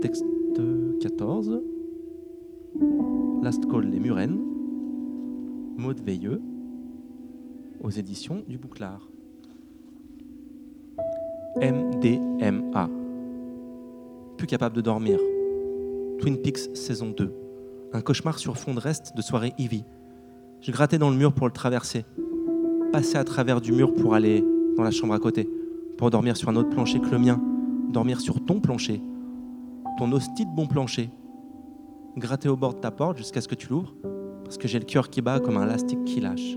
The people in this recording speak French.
Texte 14. Last Call Les Murennes. Maud Veilleux. Aux éditions du Bouclard. MDMA. Plus capable de dormir. Twin Peaks saison 2. Un cauchemar sur fond de reste de soirée Ivy. Je grattais dans le mur pour le traverser. Passer à travers du mur pour aller dans la chambre à côté. Pour dormir sur un autre plancher que le mien. Dormir sur ton plancher. Ton hostie de bon plancher. Gratter au bord de ta porte jusqu'à ce que tu l'ouvres. Parce que j'ai le cœur qui bat comme un élastique qui lâche.